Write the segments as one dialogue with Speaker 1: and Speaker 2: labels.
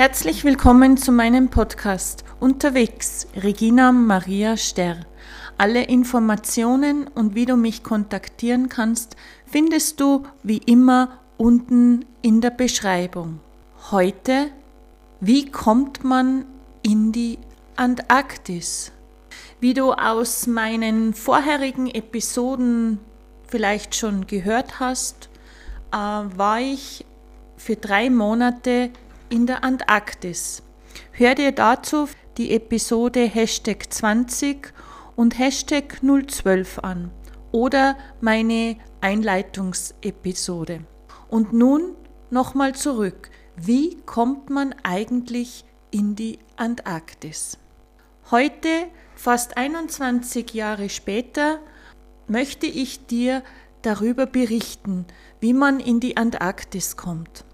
Speaker 1: Herzlich willkommen zu meinem Podcast Unterwegs, Regina Maria Sterr. Alle Informationen und wie du mich kontaktieren kannst, findest du wie immer unten in der Beschreibung. Heute, wie kommt man in die Antarktis? Wie du aus meinen vorherigen Episoden vielleicht schon gehört hast, äh, war ich für drei Monate in der Antarktis. Hör dir dazu die Episode Hashtag 20 und Hashtag 012 an oder meine Einleitungsepisode. Und nun nochmal zurück. Wie kommt man eigentlich in die Antarktis? Heute, fast 21 Jahre später, möchte ich dir darüber berichten, wie man in die Antarktis kommt.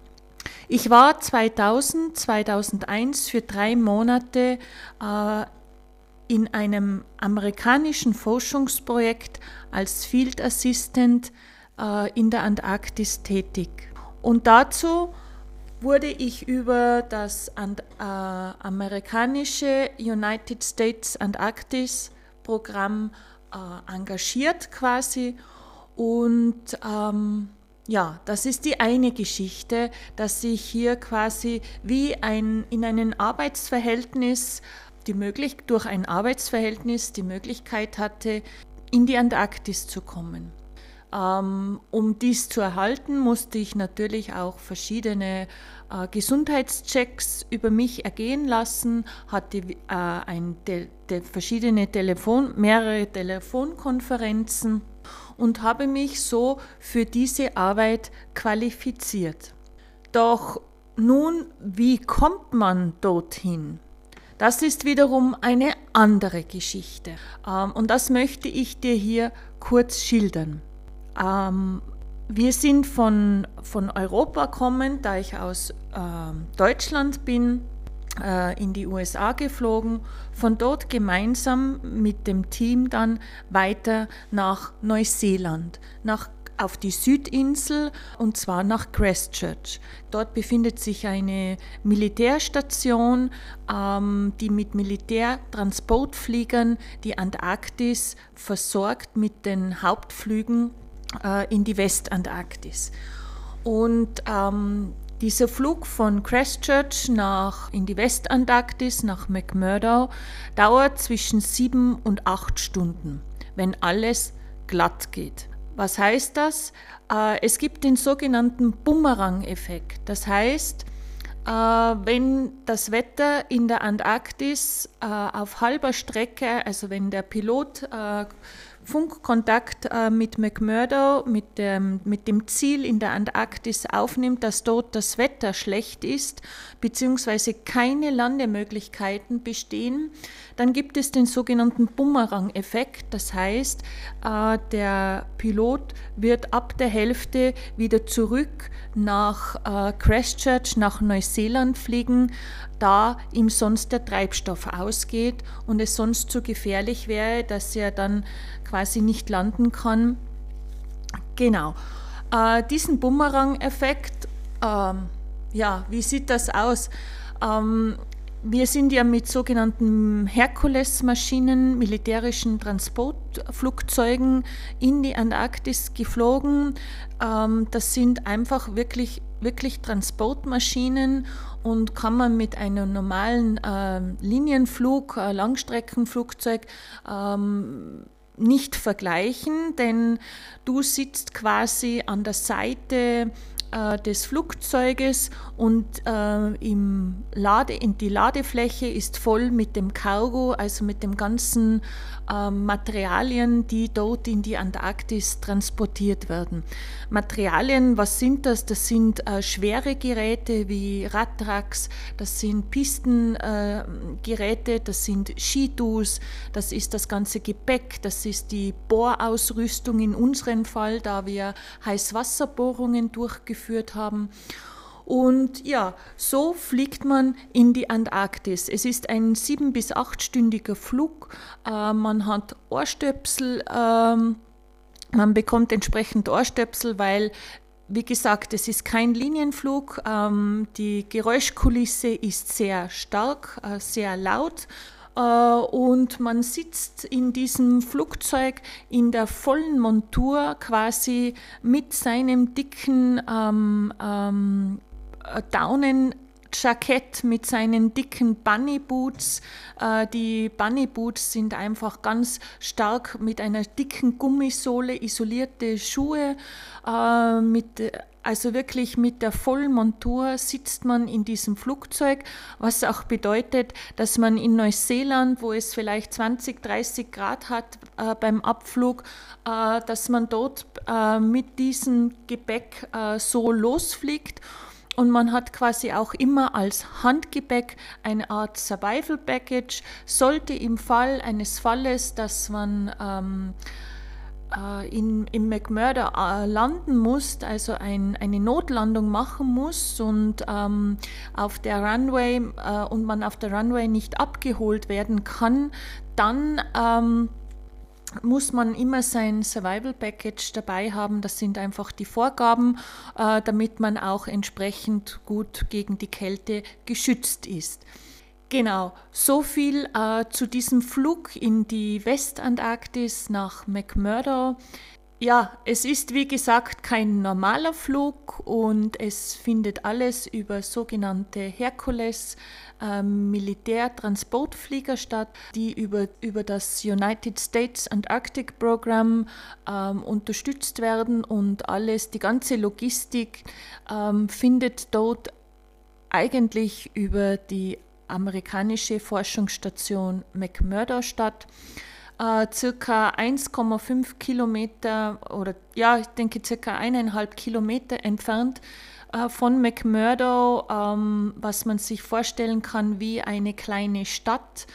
Speaker 1: Ich war 2000, 2001 für drei Monate äh, in einem amerikanischen Forschungsprojekt als Field Assistant äh, in der Antarktis tätig. Und dazu wurde ich über das Ant äh, amerikanische United States Antarktis Programm äh, engagiert quasi und ähm, ja, das ist die eine Geschichte, dass ich hier quasi wie ein, in einem Arbeitsverhältnis, die möglich, durch ein Arbeitsverhältnis die Möglichkeit hatte, in die Antarktis zu kommen. Ähm, um dies zu erhalten, musste ich natürlich auch verschiedene äh, Gesundheitschecks über mich ergehen lassen, hatte äh, ein, de, de, verschiedene Telefon, mehrere Telefonkonferenzen und habe mich so für diese Arbeit qualifiziert. Doch nun, wie kommt man dorthin? Das ist wiederum eine andere Geschichte. Ähm, und das möchte ich dir hier kurz schildern. Ähm, wir sind von, von Europa kommend, da ich aus ähm, Deutschland bin, in die USA geflogen, von dort gemeinsam mit dem Team dann weiter nach Neuseeland, nach auf die Südinsel und zwar nach Christchurch. Dort befindet sich eine Militärstation, ähm, die mit Militärtransportfliegern die Antarktis versorgt mit den Hauptflügen äh, in die Westantarktis. Und ähm, dieser Flug von Christchurch nach, in die Westantarktis nach McMurdo dauert zwischen sieben und acht Stunden, wenn alles glatt geht. Was heißt das? Äh, es gibt den sogenannten Bumerang-Effekt. Das heißt, äh, wenn das Wetter in der Antarktis äh, auf halber Strecke, also wenn der Pilot Funkkontakt äh, mit McMurdo, mit dem, mit dem Ziel in der Antarktis aufnimmt, dass dort das Wetter schlecht ist, beziehungsweise keine Landemöglichkeiten bestehen, dann gibt es den sogenannten Bumerang-Effekt. Das heißt, äh, der Pilot wird ab der Hälfte wieder zurück nach äh, Christchurch, nach Neuseeland fliegen, da ihm sonst der Treibstoff ausgeht und es sonst zu gefährlich wäre, dass er dann quasi nicht landen kann. Genau. Äh, diesen Bumerang-Effekt, ähm, ja, wie sieht das aus? Ähm, wir sind ja mit sogenannten Herkules-Maschinen, militärischen Transportflugzeugen in die Antarktis geflogen. Ähm, das sind einfach wirklich, wirklich Transportmaschinen und kann man mit einem normalen äh, Linienflug, äh, Langstreckenflugzeug ähm, nicht vergleichen, denn du sitzt quasi an der Seite äh, des Flugzeuges und äh, im Lade, in die Ladefläche ist voll mit dem Cargo, also mit den ganzen Materialien, die dort in die Antarktis transportiert werden. Materialien, was sind das? Das sind äh, schwere Geräte wie Radtracks, das sind Pistengeräte, äh, das sind Skidus, das ist das ganze Gepäck, das ist die Bohrausrüstung in unserem Fall, da wir Heißwasserbohrungen durchgeführt haben. Und ja, so fliegt man in die Antarktis. Es ist ein sieben- bis achtstündiger Flug. Äh, man hat Ohrstöpsel, äh, man bekommt entsprechend Ohrstöpsel, weil wie gesagt, es ist kein Linienflug. Ähm, die Geräuschkulisse ist sehr stark, äh, sehr laut. Äh, und man sitzt in diesem Flugzeug in der vollen Montur quasi mit seinem dicken ähm, ähm, Daunen Jackett mit seinen dicken Bunny Boots. Äh, die Bunny Boots sind einfach ganz stark mit einer dicken Gummisohle isolierte Schuhe. Äh, mit, also wirklich mit der vollen Montur sitzt man in diesem Flugzeug, was auch bedeutet, dass man in Neuseeland, wo es vielleicht 20, 30 Grad hat äh, beim Abflug, dass man dort mit diesem Gepäck so losfliegt und man hat quasi auch immer als Handgepäck eine Art Survival Package. Sollte im Fall eines Falles, dass man ähm, äh, in, im McMurdo äh, landen muss, also ein, eine Notlandung machen muss und ähm, auf der Runway äh, und man auf der Runway nicht abgeholt werden kann, dann ähm, muss man immer sein Survival Package dabei haben. Das sind einfach die Vorgaben, äh, damit man auch entsprechend gut gegen die Kälte geschützt ist. Genau, so viel äh, zu diesem Flug in die Westantarktis nach McMurdo. Ja, es ist wie gesagt kein normaler Flug und es findet alles über sogenannte Herkules äh, Militärtransportflieger statt, die über, über das United States Antarctic Program ähm, unterstützt werden und alles, die ganze Logistik ähm, findet dort eigentlich über die amerikanische Forschungsstation McMurdo statt äh, circa 1,5 Kilometer oder ja, ich denke circa eineinhalb Kilometer entfernt äh, von McMurdo, ähm, was man sich vorstellen kann wie eine kleine Stadt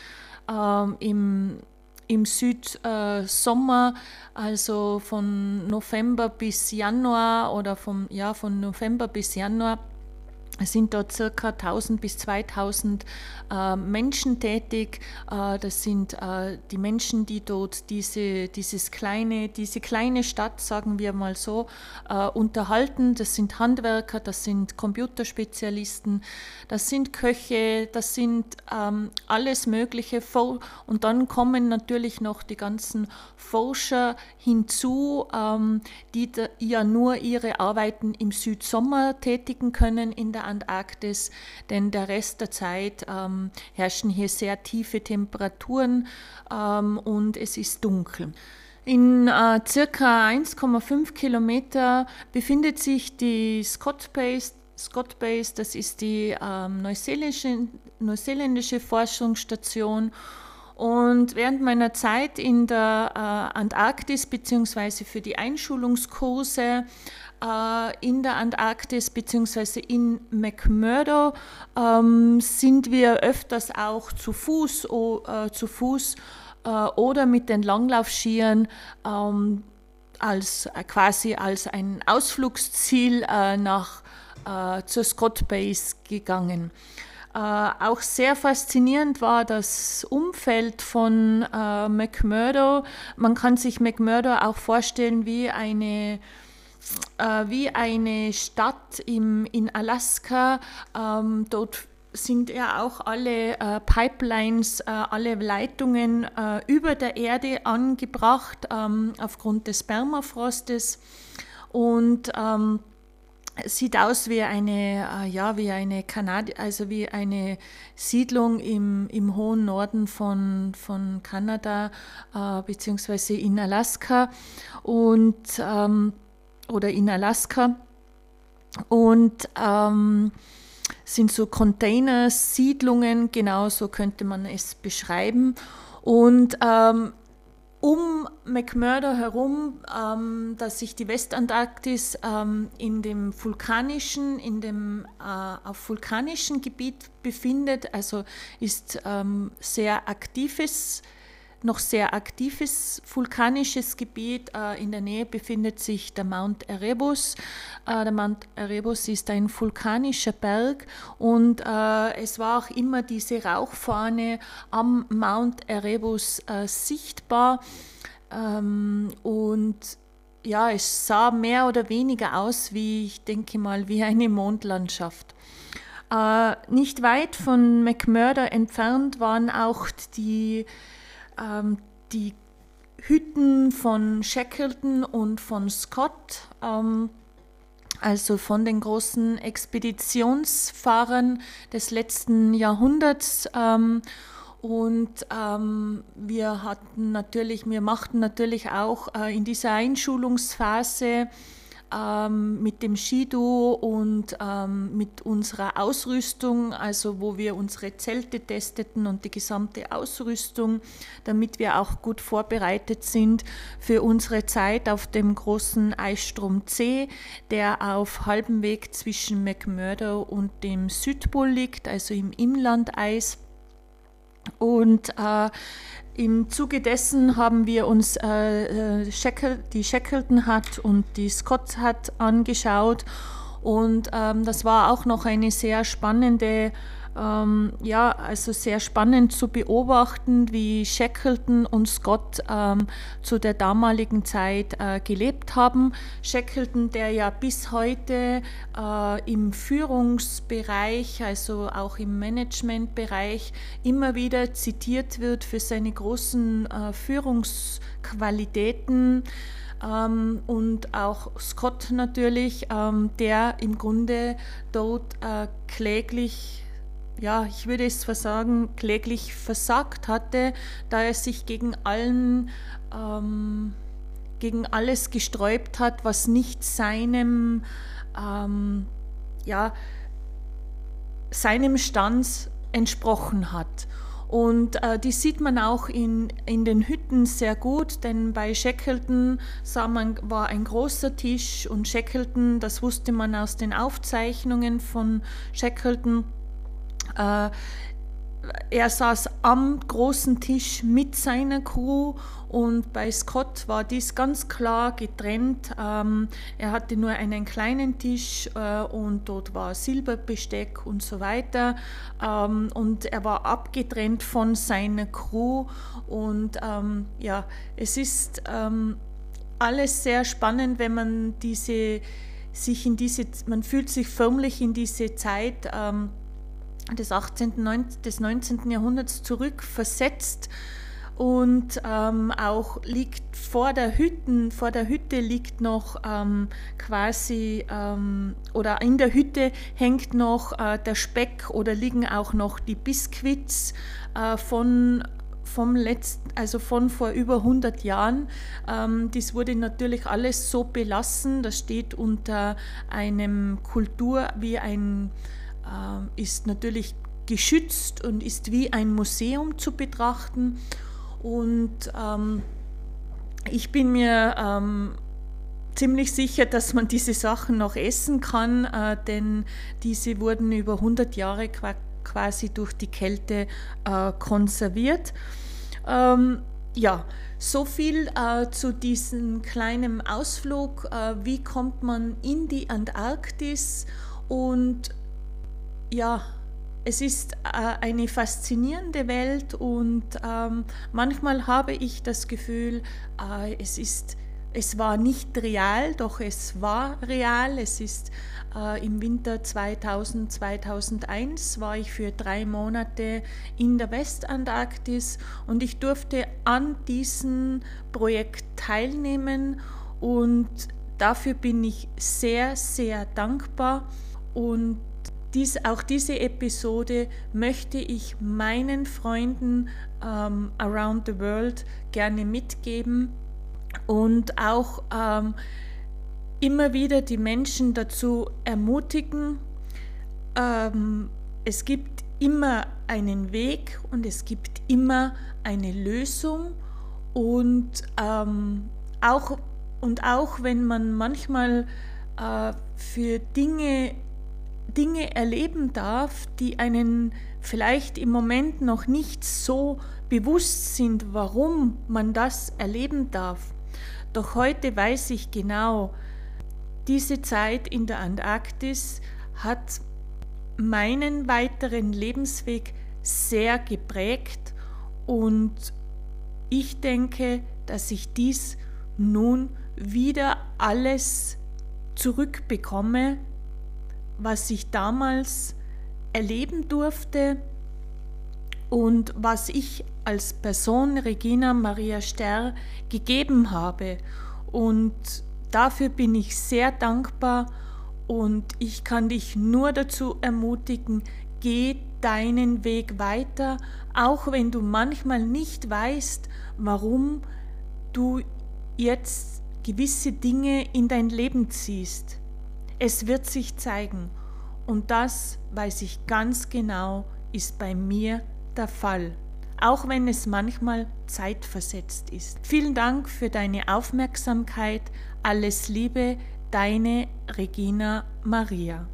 Speaker 1: ähm, im im Südsommer, also von November bis Januar oder vom, ja, von November bis Januar es sind dort circa 1000 bis 2000 äh, Menschen tätig. Äh, das sind äh, die Menschen, die dort diese, dieses kleine, diese kleine Stadt, sagen wir mal so, äh, unterhalten. Das sind Handwerker, das sind Computerspezialisten, das sind Köche, das sind ähm, alles Mögliche. Und dann kommen natürlich noch die ganzen Forscher hinzu, ähm, die ja nur ihre Arbeiten im Südsommer tätigen können in der Antarktis, denn der Rest der Zeit ähm, herrschen hier sehr tiefe Temperaturen ähm, und es ist dunkel. In äh, circa 1,5 Kilometer befindet sich die Scott Base. Scott Base, das ist die ähm, neuseeländische, neuseeländische Forschungsstation und während meiner Zeit in der äh, Antarktis bzw. für die Einschulungskurse in der Antarktis bzw. in McMurdo ähm, sind wir öfters auch zu Fuß, oh, äh, zu Fuß äh, oder mit den Langlaufskiern ähm, als, äh, quasi als ein Ausflugsziel äh, nach, äh, zur Scott Base gegangen. Äh, auch sehr faszinierend war das Umfeld von äh, McMurdo. Man kann sich McMurdo auch vorstellen wie eine äh, wie eine Stadt im, in Alaska. Ähm, dort sind ja auch alle äh, Pipelines, äh, alle Leitungen äh, über der Erde angebracht ähm, aufgrund des Permafrostes. Und ähm, sieht aus wie eine, äh, ja, wie eine Kanadi also wie eine Siedlung im, im hohen Norden von, von Kanada äh, beziehungsweise in Alaska. Und ähm, oder in Alaska und ähm, sind so Container-Siedlungen, genau so könnte man es beschreiben. Und ähm, um McMurdo herum, ähm, dass sich die Westantarktis ähm, in dem vulkanischen, in dem äh, auf vulkanischem Gebiet befindet, also ist ähm, sehr aktives noch sehr aktives vulkanisches Gebiet. Äh, in der Nähe befindet sich der Mount Erebus. Äh, der Mount Erebus ist ein vulkanischer Berg und äh, es war auch immer diese Rauchfahne am Mount Erebus sichtbar. Ähm, und ja, es sah mehr oder weniger aus wie, ich denke mal, wie eine Mondlandschaft. Nicht weit von McMurdo entfernt waren auch die, ähm, die Hütten von Shackleton und von Scott, ähm, also von den großen Expeditionsfahrern des letzten Jahrhunderts. Ähm, und ähm, wir hatten natürlich, wir machten natürlich auch äh, in dieser Einschulungsphase ähm, mit dem Skido und ähm, mit unserer Ausrüstung, also wo wir unsere Zelte testeten und die gesamte Ausrüstung, damit wir auch gut vorbereitet sind für unsere Zeit auf dem großen Eisstrom C, der auf halbem Weg zwischen McMurdo und dem Südpol liegt, also im Inlandeis. Und äh, im Zuge dessen haben wir uns äh, äh Shackle, die Shackleton Hut und die Scott Hut angeschaut. Und ähm, das war auch noch eine sehr spannende ähm, ja, also sehr spannend zu beobachten, wie Shackleton und Scott ähm, zu der damaligen Zeit äh, gelebt haben. Shackleton, der ja bis heute äh, im Führungsbereich, also auch im Managementbereich, immer wieder zitiert wird für seine großen äh, Führungsqualitäten. Ähm, und auch Scott natürlich, ähm, der im Grunde dort äh, kläglich ja, ich würde es sagen, kläglich versagt hatte, da er sich gegen allen, ähm, gegen alles gesträubt hat, was nicht seinem, ähm, ja, seinem Stand entsprochen hat. Und äh, die sieht man auch in, in den Hütten sehr gut, denn bei Shackleton sah man, war ein großer Tisch und Shackleton, das wusste man aus den Aufzeichnungen von Shackleton, er saß am großen Tisch mit seiner Crew und bei Scott war dies ganz klar getrennt. Ähm, er hatte nur einen kleinen Tisch äh, und dort war Silberbesteck und so weiter. Ähm, und er war abgetrennt von seiner Crew. Und ähm, ja, es ist ähm, alles sehr spannend, wenn man diese sich in diese, man fühlt sich förmlich in diese Zeit ähm, des 18., des 19. Jahrhunderts zurückversetzt und ähm, auch liegt vor der Hütte, vor der Hütte liegt noch ähm, quasi ähm, oder in der Hütte hängt noch äh, der Speck oder liegen auch noch die Biskuits äh, von vom letzten, also von vor über 100 Jahren. Ähm, das wurde natürlich alles so belassen. Das steht unter einem Kultur wie ein ist natürlich geschützt und ist wie ein Museum zu betrachten. Und ähm, ich bin mir ähm, ziemlich sicher, dass man diese Sachen noch essen kann, äh, denn diese wurden über 100 Jahre quasi durch die Kälte äh, konserviert. Ähm, ja, so viel äh, zu diesem kleinen Ausflug. Äh, wie kommt man in die Antarktis und ja, es ist äh, eine faszinierende Welt und ähm, manchmal habe ich das Gefühl, äh, es ist es war nicht real, doch es war real. Es ist äh, im Winter 2000, 2001 war ich für drei Monate in der Westantarktis und ich durfte an diesem Projekt teilnehmen und dafür bin ich sehr, sehr dankbar und dies, auch diese Episode möchte ich meinen Freunden ähm, around the world gerne mitgeben und auch ähm, immer wieder die Menschen dazu ermutigen, ähm, es gibt immer einen Weg und es gibt immer eine Lösung und ähm, auch und auch wenn man manchmal äh, für Dinge Dinge erleben darf, die einen vielleicht im Moment noch nicht so bewusst sind, warum man das erleben darf. Doch heute weiß ich genau, diese Zeit in der Antarktis hat meinen weiteren Lebensweg sehr geprägt und ich denke, dass ich dies nun wieder alles zurückbekomme, was ich damals erleben durfte und was ich als Person Regina Maria Sterr gegeben habe. Und dafür bin ich sehr dankbar und ich kann dich nur dazu ermutigen, geh deinen Weg weiter, auch wenn du manchmal nicht weißt, warum du jetzt gewisse Dinge in dein Leben ziehst. Es wird sich zeigen und das weiß ich ganz genau, ist bei mir der Fall, auch wenn es manchmal zeitversetzt ist. Vielen Dank für deine Aufmerksamkeit. Alles Liebe, deine Regina Maria.